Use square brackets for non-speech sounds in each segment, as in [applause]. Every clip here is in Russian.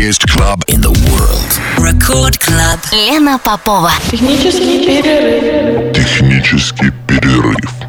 biggest club in the world. Record Club. Лена Попова. Технический перерыв. Технический перерыв.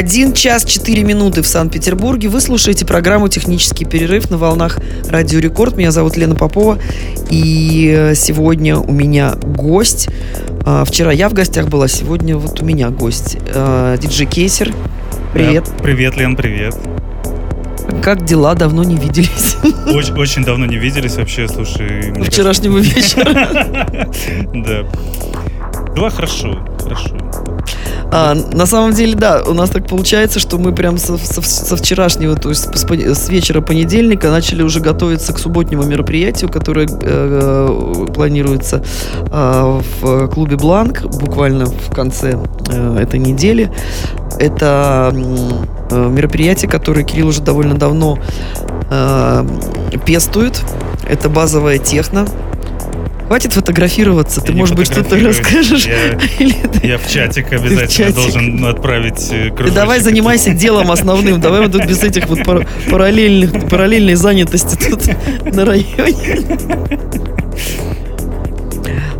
Один час четыре минуты в Санкт-Петербурге. Вы слушаете программу «Технический перерыв» на волнах Радио Рекорд. Меня зовут Лена Попова. И э, сегодня у меня гость. А, вчера я в гостях была, сегодня вот у меня гость. А, диджей Кейсер. Привет. Да, привет, Лен, привет. Как дела? Давно не виделись. [laughs] Очень, очень давно не виделись вообще, слушай. Вчерашнего вечера. [laughs] Да. Дела хорошо, хорошо. А, на самом деле, да, у нас так получается, что мы прям со, со, со вчерашнего, то есть с, с вечера понедельника начали уже готовиться к субботнему мероприятию, которое э, э, планируется э, в клубе Бланк буквально в конце э, этой недели. Это э, мероприятие, которое Кирилл уже довольно давно э, пестует. Это базовая техно, Хватит фотографироваться, ты, может быть, что-то расскажешь. Я, [laughs] я в чатик [laughs] обязательно в чатик. должен отправить э, кружочек. Ты давай занимайся делом основным, давай вот тут без этих вот параллельных, параллельной занятости тут [laughs] на районе.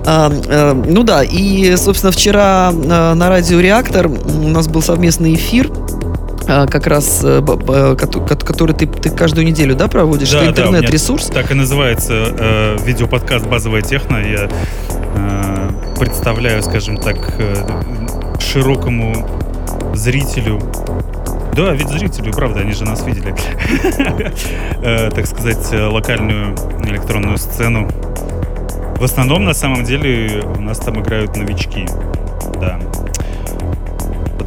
А, а, ну да, и, собственно, вчера а, на радио «Реактор» у нас был совместный эфир как раз, э, который ты, ты каждую неделю, да, проводишь? Да, интернет-ресурс? Да, так и называется э, видеоподкаст «Базовая техно». Я э, представляю, скажем так, э, широкому зрителю Да, ведь зрители, правда, они же нас видели. [laughs] Э, так сказать, локальную электронную сцену. В основном, на самом деле, у нас там играют новички. Да.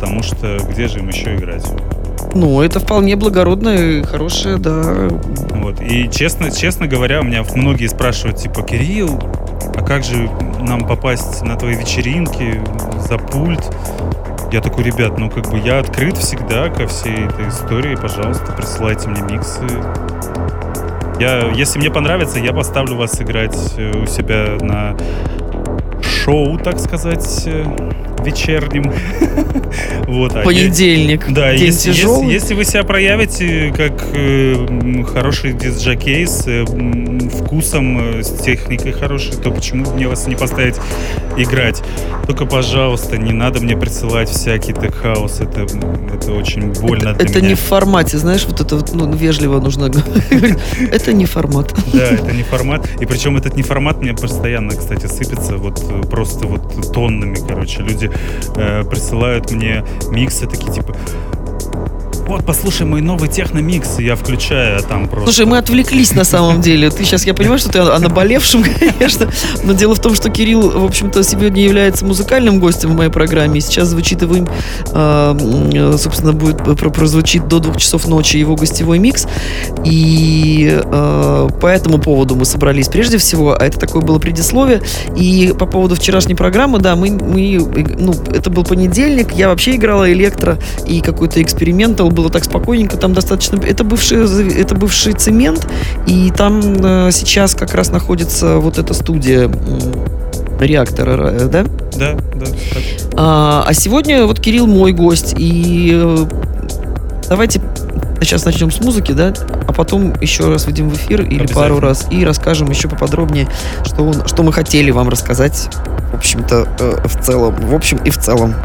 Потому что где же им еще играть? Ну, это вполне благородное, хорошее, да. Вот. И честно, честно говоря, у меня многие спрашивают, типа, Кирилл, а как же нам попасть на твои вечеринки за пульт? Я такой, ребят, ну как бы я открыт всегда ко всей этой истории, пожалуйста, присылайте мне миксы. Я, если мне понравится, я поставлю вас играть э, у себя на шоу, так сказать, э, вечерним. [laughs] вот, а Понедельник. Да, день если, если, если вы себя проявите как э, хороший дисджокей с э, вкусом, э, с техникой хорошей, то почему мне вас не поставить играть? Только, пожалуйста, не надо мне присылать всякий тех хаус. Это, это очень больно это, для это меня. не в формате, знаешь, вот это вот, ну, вежливо нужно [laughs] Это не формат. Да, это не формат. И причем этот не формат мне постоянно, кстати, сыпется вот э, просто вот тоннами, короче. Люди э, присылают мне миксы такие типа вот, послушай мой новый техно-микс, я включаю, там просто... Слушай, мы отвлеклись на самом деле. Ты сейчас, я понимаю, что ты о наболевшем, [laughs] конечно, но дело в том, что Кирилл, в общем-то, сегодня является музыкальным гостем в моей программе, сейчас звучит его, э, собственно, будет прозвучит до двух часов ночи его гостевой микс, и э, по этому поводу мы собрались прежде всего, а это такое было предисловие, и по поводу вчерашней программы, да, мы, мы ну, это был понедельник, я вообще играла электро и какой-то экспериментал было так спокойненько, там достаточно... Это бывший, это бывший цемент, и там э, сейчас как раз находится вот эта студия реактора, э, да? Да, да. А, а сегодня вот Кирилл мой гость, и э, давайте сейчас начнем с музыки, да, а потом еще раз выйдем в эфир или пару раз и расскажем еще поподробнее, что, он, что мы хотели вам рассказать, в общем-то, э, в целом, в общем и в целом.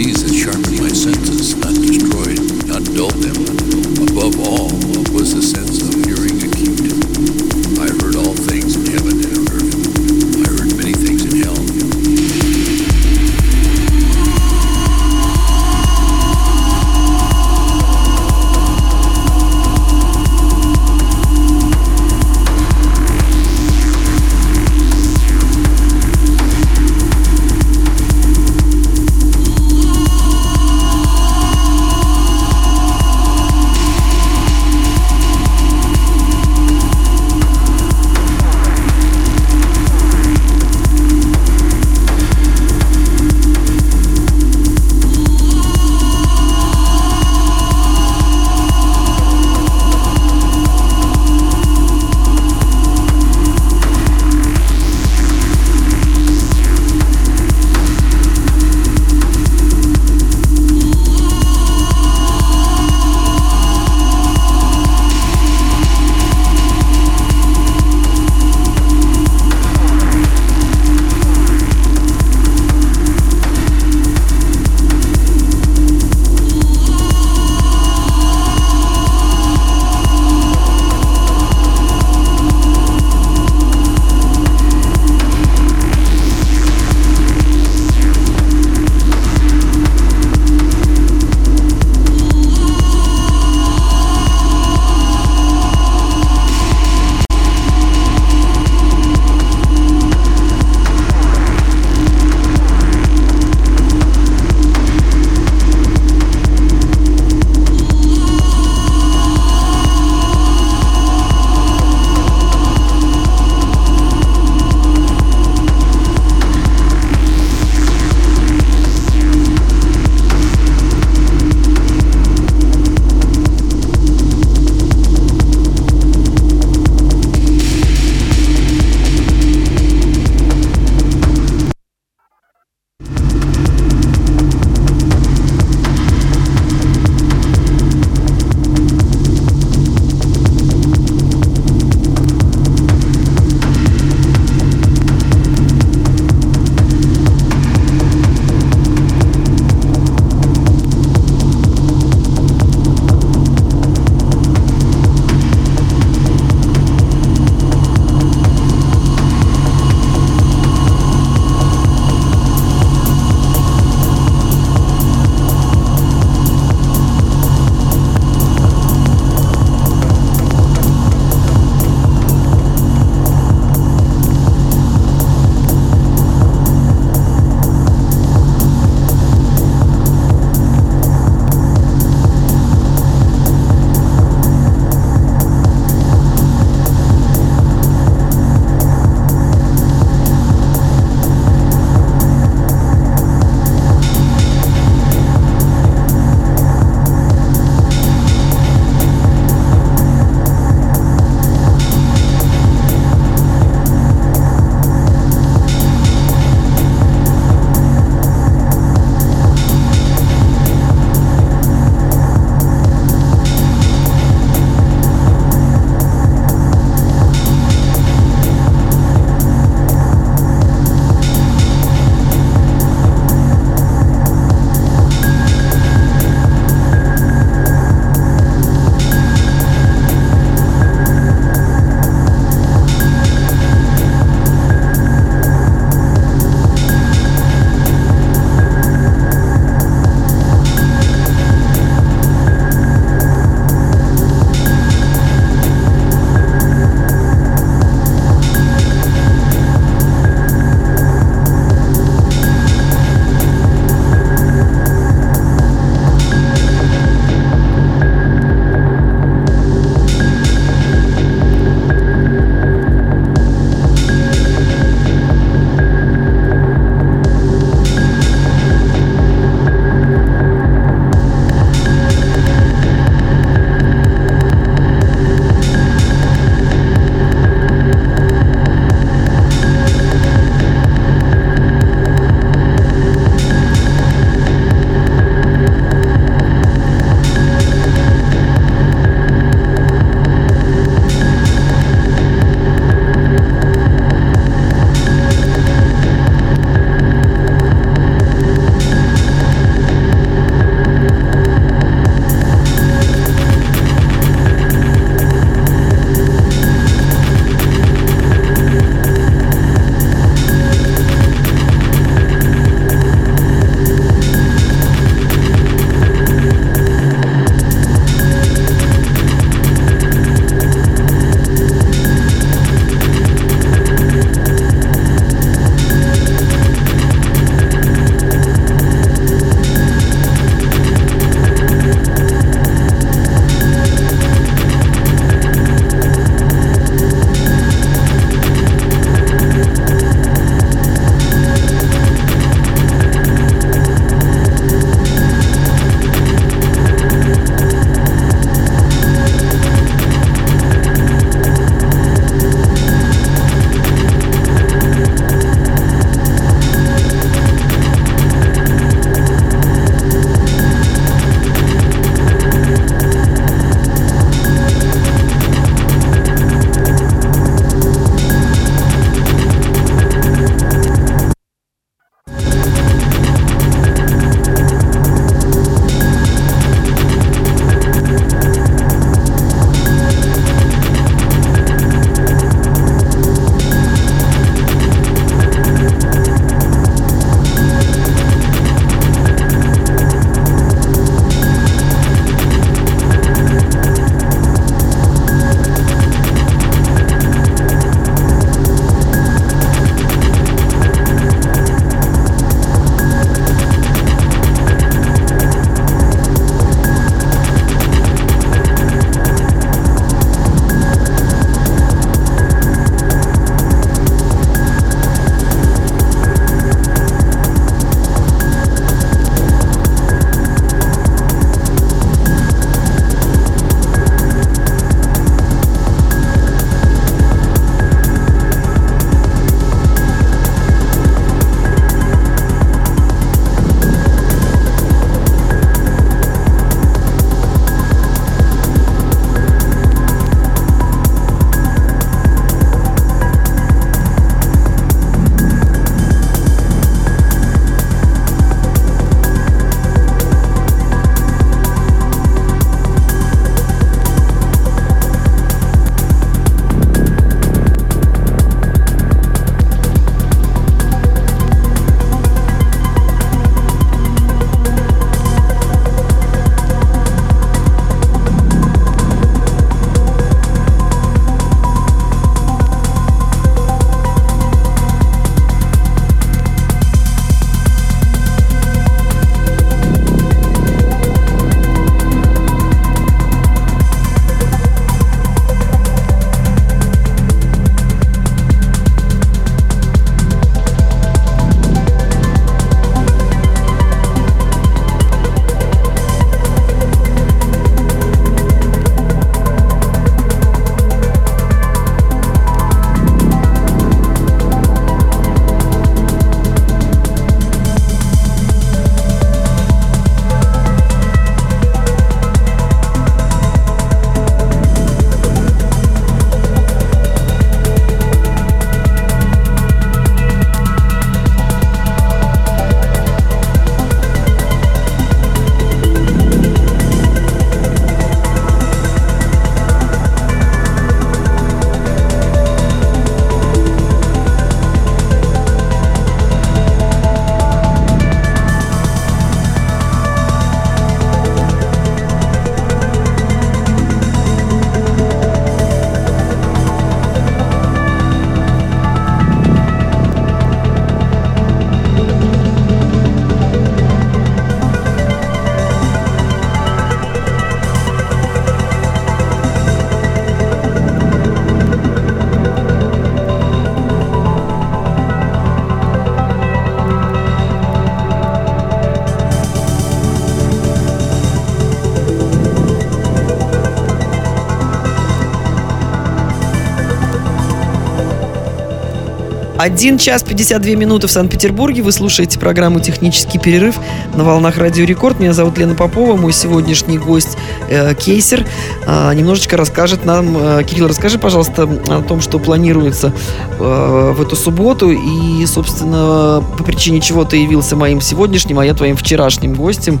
1 час 52 минуты в Санкт-Петербурге. Вы слушаете программу «Технический перерыв» на волнах Радио Рекорд. Меня зовут Лена Попова. Мой сегодняшний гость э, Кейсер э, немножечко расскажет нам... Э, Кирилл, расскажи, пожалуйста, о том, что планируется э, в эту субботу. И, собственно, по причине чего ты явился моим сегодняшним, а я твоим вчерашним гостем.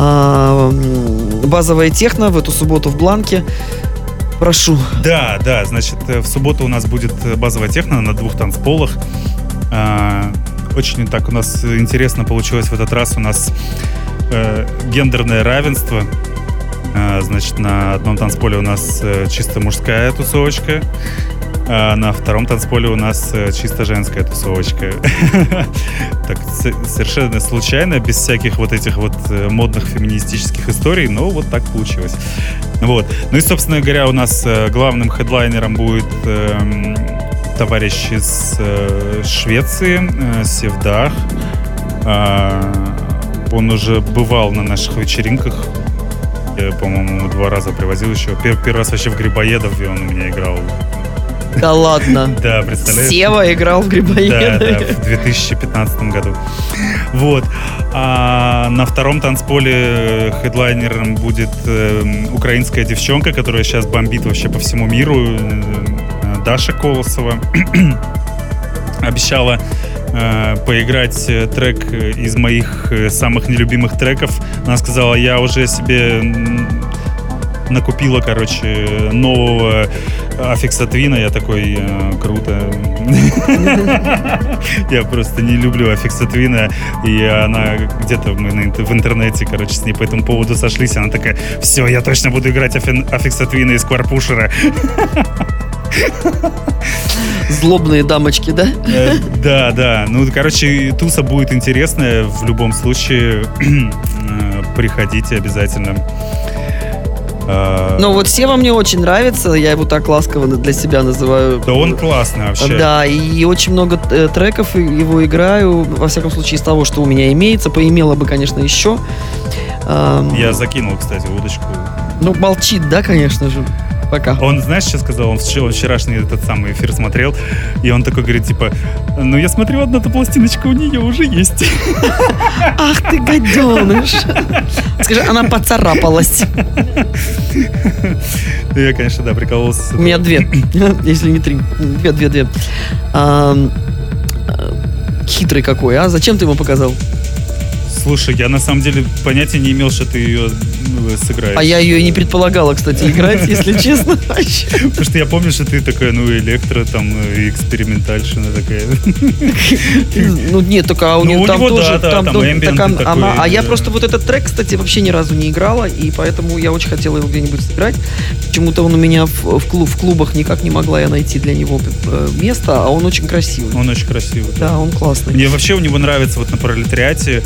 Э, базовая техно в эту субботу в Бланке. Прошу. Да, да, значит, э, в субботу у нас будет э, базовая техно на двух танцполах. А, очень так у нас интересно получилось в этот раз. У нас э, гендерное равенство. А, значит, на одном танцполе у нас э, чисто мужская тусовочка, а на втором танцполе у нас э, чисто женская тусовочка. [laughs] Так, совершенно случайно, без всяких вот этих вот э, модных феминистических историй, но вот так получилось. Вот. Ну и, собственно говоря, у нас главным хедлайнером будет эм, товарищ из Швеции, Севдах. А, он уже бывал на наших вечеринках. Я, по-моему, два раза привозил еще. Пер- Первый раз вообще в Грибоедове он у меня играл. Да ладно. [laughs] Да, представляешь? Сева играл в Да, грибоеда. да, в 2015 году. Вот. А на втором танцполе э, хедлайнером будет э, украинская девчонка, которая сейчас бомбит вообще по всему миру. э, Даша Колосова. [clears throat] Обещала э, поиграть э, трек из моих э, самых нелюбимых треков. Она сказала, я уже себе накупила, короче, нового аффикса Твина. Я такой, э, круто. [laughs] Я просто не люблю аффикса Твина. И она где-то мы в интернете, короче, с ней по этому поводу сошлись. Она такая, все, я точно буду играть аффикса Твина из Кварпушера. [laughs] [laughs] Злобные дамочки, да? Э, Да, да. Ну, короче, туса будет интересная. В любом случае, [clears throat] э, приходите обязательно. А, Ну вот Сева мне очень нравится, я его так ласково для себя называю. Да он классный вообще. Да, и очень много э, треков его играю, во всяком случае, из того, что у меня имеется, поимела бы, конечно, еще. Я закинул, кстати, удочку. Ну, молчит, да, конечно же, пока. Он, знаешь, что сказал? Он вчера- он вчерашний этот самый эфир смотрел, и он такой говорит, типа, ну, я смотрю, одна-то пластиночка у нее уже есть. Ах ты, гаденыш. Скажи, она поцарапалась. Я, конечно, да, прикололся. У меня две, [coughs] если не три. Две, две, две. Э, Хитрый какой, а? Зачем ты ему показал? Слушай, я на самом деле понятия не имел, что ты ее ну, сыграешь. А я ее и не предполагала, кстати, играть, если [laughs] честно. Потому что я помню, что ты такая, ну, электро, там, и экспериментальщина такая. [laughs] Ну нет, только а у Ну, нее у там него, тоже, там, она- а я просто вот этот трек, кстати, вообще ни разу не играла, и поэтому я очень хотела его где-нибудь сыграть. Почему-то он у меня в клубах никак не могла я найти для него э, место, а он очень красивый. Он очень красивый. Да, он классный. Мне вообще у него нравится вот на пролетариате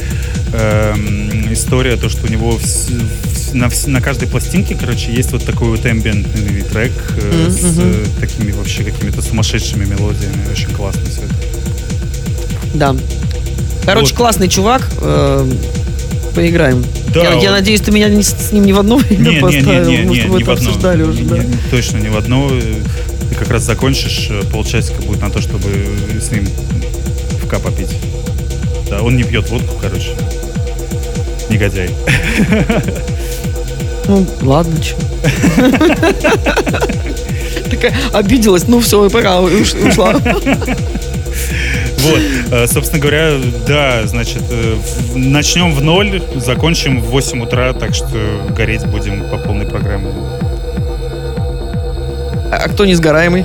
эм, история, то, что у него вс- вс- на, на каждой пластинке, короче, есть вот такой вот эмбиентный трек э, Мгм, с э, такими вообще какими-то сумасшедшими мелодиями. Очень классно все это. Да. Короче, Вот. классный чувак. э, поиграем. Да, я, я он- надеюсь, ты меня не с, ним ни в одно [laughs] время Не, не, поставил. не, не, не, тобой не в это одно. обсуждали уже, Не- да. не- Точно не в одно. Ты как раз закончишь, э, полчасика будет на то, чтобы с ним в попить. Да, он не пьет водку, короче. Негодяй. [laughs] Ну, ладно, что. [laughs] Такая обиделась, ну все, пока уш- ушла. [laughs] Вот, э, собственно говоря, да, значит, э, начнем в ноль, закончим в 8 утра, так что гореть будем по полной программе. А кто несгораемый?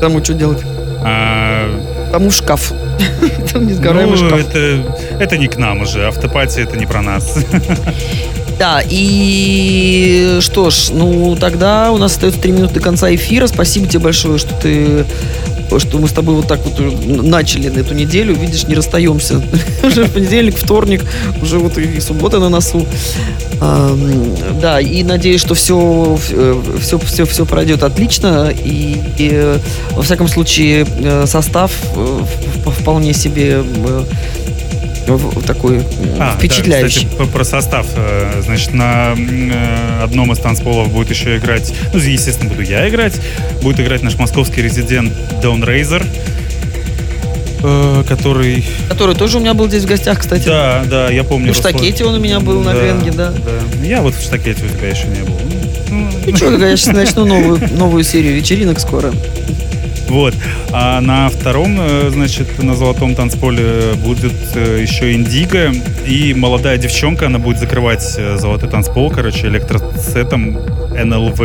Тому что делать? А, Тому шкаф. [laughs] Там несгораемый ну, шкаф. это, это не к нам уже, автопатия это не про нас. [laughs] Да, и что ж, ну тогда у нас остается три минуты до конца эфира. Спасибо тебе большое, что ты что мы с тобой вот так вот начали на эту неделю. Видишь, не расстаемся. [laughs] Уже понедельник, вторник, уже вот и суббота на носу. Да, и надеюсь, что все, все, все, все пройдет отлично. И, и, во всяком случае, э, состав э, вполне себе э, такой э, А, впечатляющий. Да, кстати, про- состав. Э, Значит, на э, одном из танцполов будет еще играть, ну, естественно, буду я играть. Будет играть наш московский резидент Dawn Razor. э, который... Который тоже у меня был здесь в гостях, кстати. Да, да, я помню. В штакете он у меня был на Гренге, да. да. Я вот в штакете у тебя еще не был. Ну, Ничего, я сейчас начну новую, новую серию вечеринок скоро. Вот. А на втором, э, значит, на золотом танцполе будет э, еще Индиго. И молодая девчонка, она будет закрывать э, золотой танцпол, короче, электросетом НЛВ.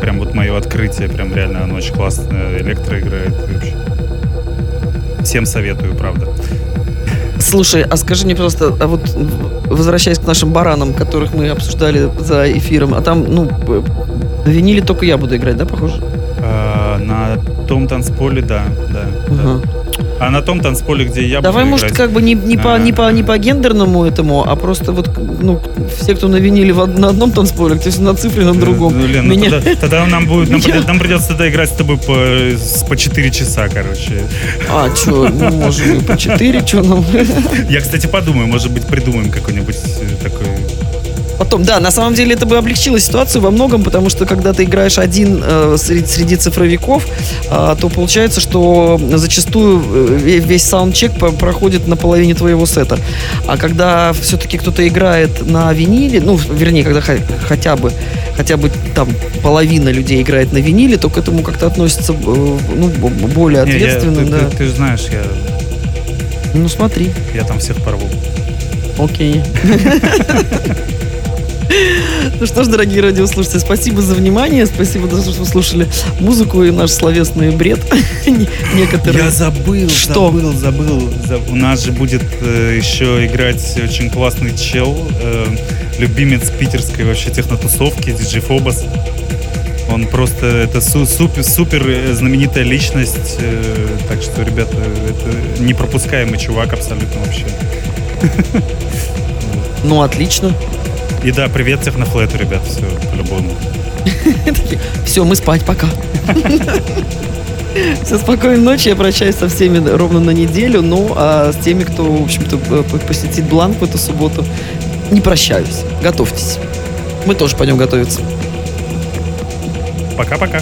Прям вот мое открытие. Прям реально она очень классно электро играет. Вообще. Всем советую, правда. Слушай, а скажи мне просто, а вот возвращаясь к нашим баранам, которых мы обсуждали за эфиром, а там, ну, на виниле только я буду играть, да, похоже? А, на том танцполе, да, да. А на том танцполе, где я Давай, буду может, играть, как бы не, не, по, не, по, не по гендерному этому, а просто вот, ну, все, кто на виниле в на одном танцполе, кто на цифре на другом. Ну, Лен, ну Меня- тогда, тогда нам будет, нам, [laughs] придется, нам придется тогда играть с тобой по, по 4 часа, короче. А, что, ну, можем и по 4, что нам... [laughs] Я, кстати, подумаю, может быть, придумаем какой-нибудь э, такой... Потом, да, на самом деле это бы облегчило ситуацию во многом, потому что когда ты играешь один э, среди, среди цифровиков, а, то получается, что зачастую э, ве- весь саундчек проходит на половине твоего сета. А когда все-таки кто-то играет на виниле, ну, вернее, когда хо- хотя бы хотя бы там половина людей играет на виниле, то к этому как-то относятся э, ну, более Не, я- ответственно, ты, да. ты- ты знаешь, я, Ну смотри, я там всех порву. окей. [laughs] Ну что ж, дорогие радиослушатели, спасибо за внимание, спасибо что вы слушали музыку и наш словесный бред [laughs] Не- некоторые. Я забыл, Что? забыл, забыл. За- У нас же будет э, еще играть очень классный чел, э, любимец питерской вообще технотусовки, диджей Фобос. Он просто, это су- супер, супер э, знаменитая личность, э, так что, ребята, это непропускаемый чувак абсолютно вообще. [laughs] Ну, отлично. И да, привет технофлету, ребят, все, по-любому. [laughs] Все, мы спать, пока. [laughs] Все, спокойной ночи. Я прощаюсь со всеми ровно на неделю. Ну, а с теми, кто, в общем-то, посетит Бланк в эту субботу, не прощаюсь. Готовьтесь. Мы тоже пойдем готовиться. Пока-пока.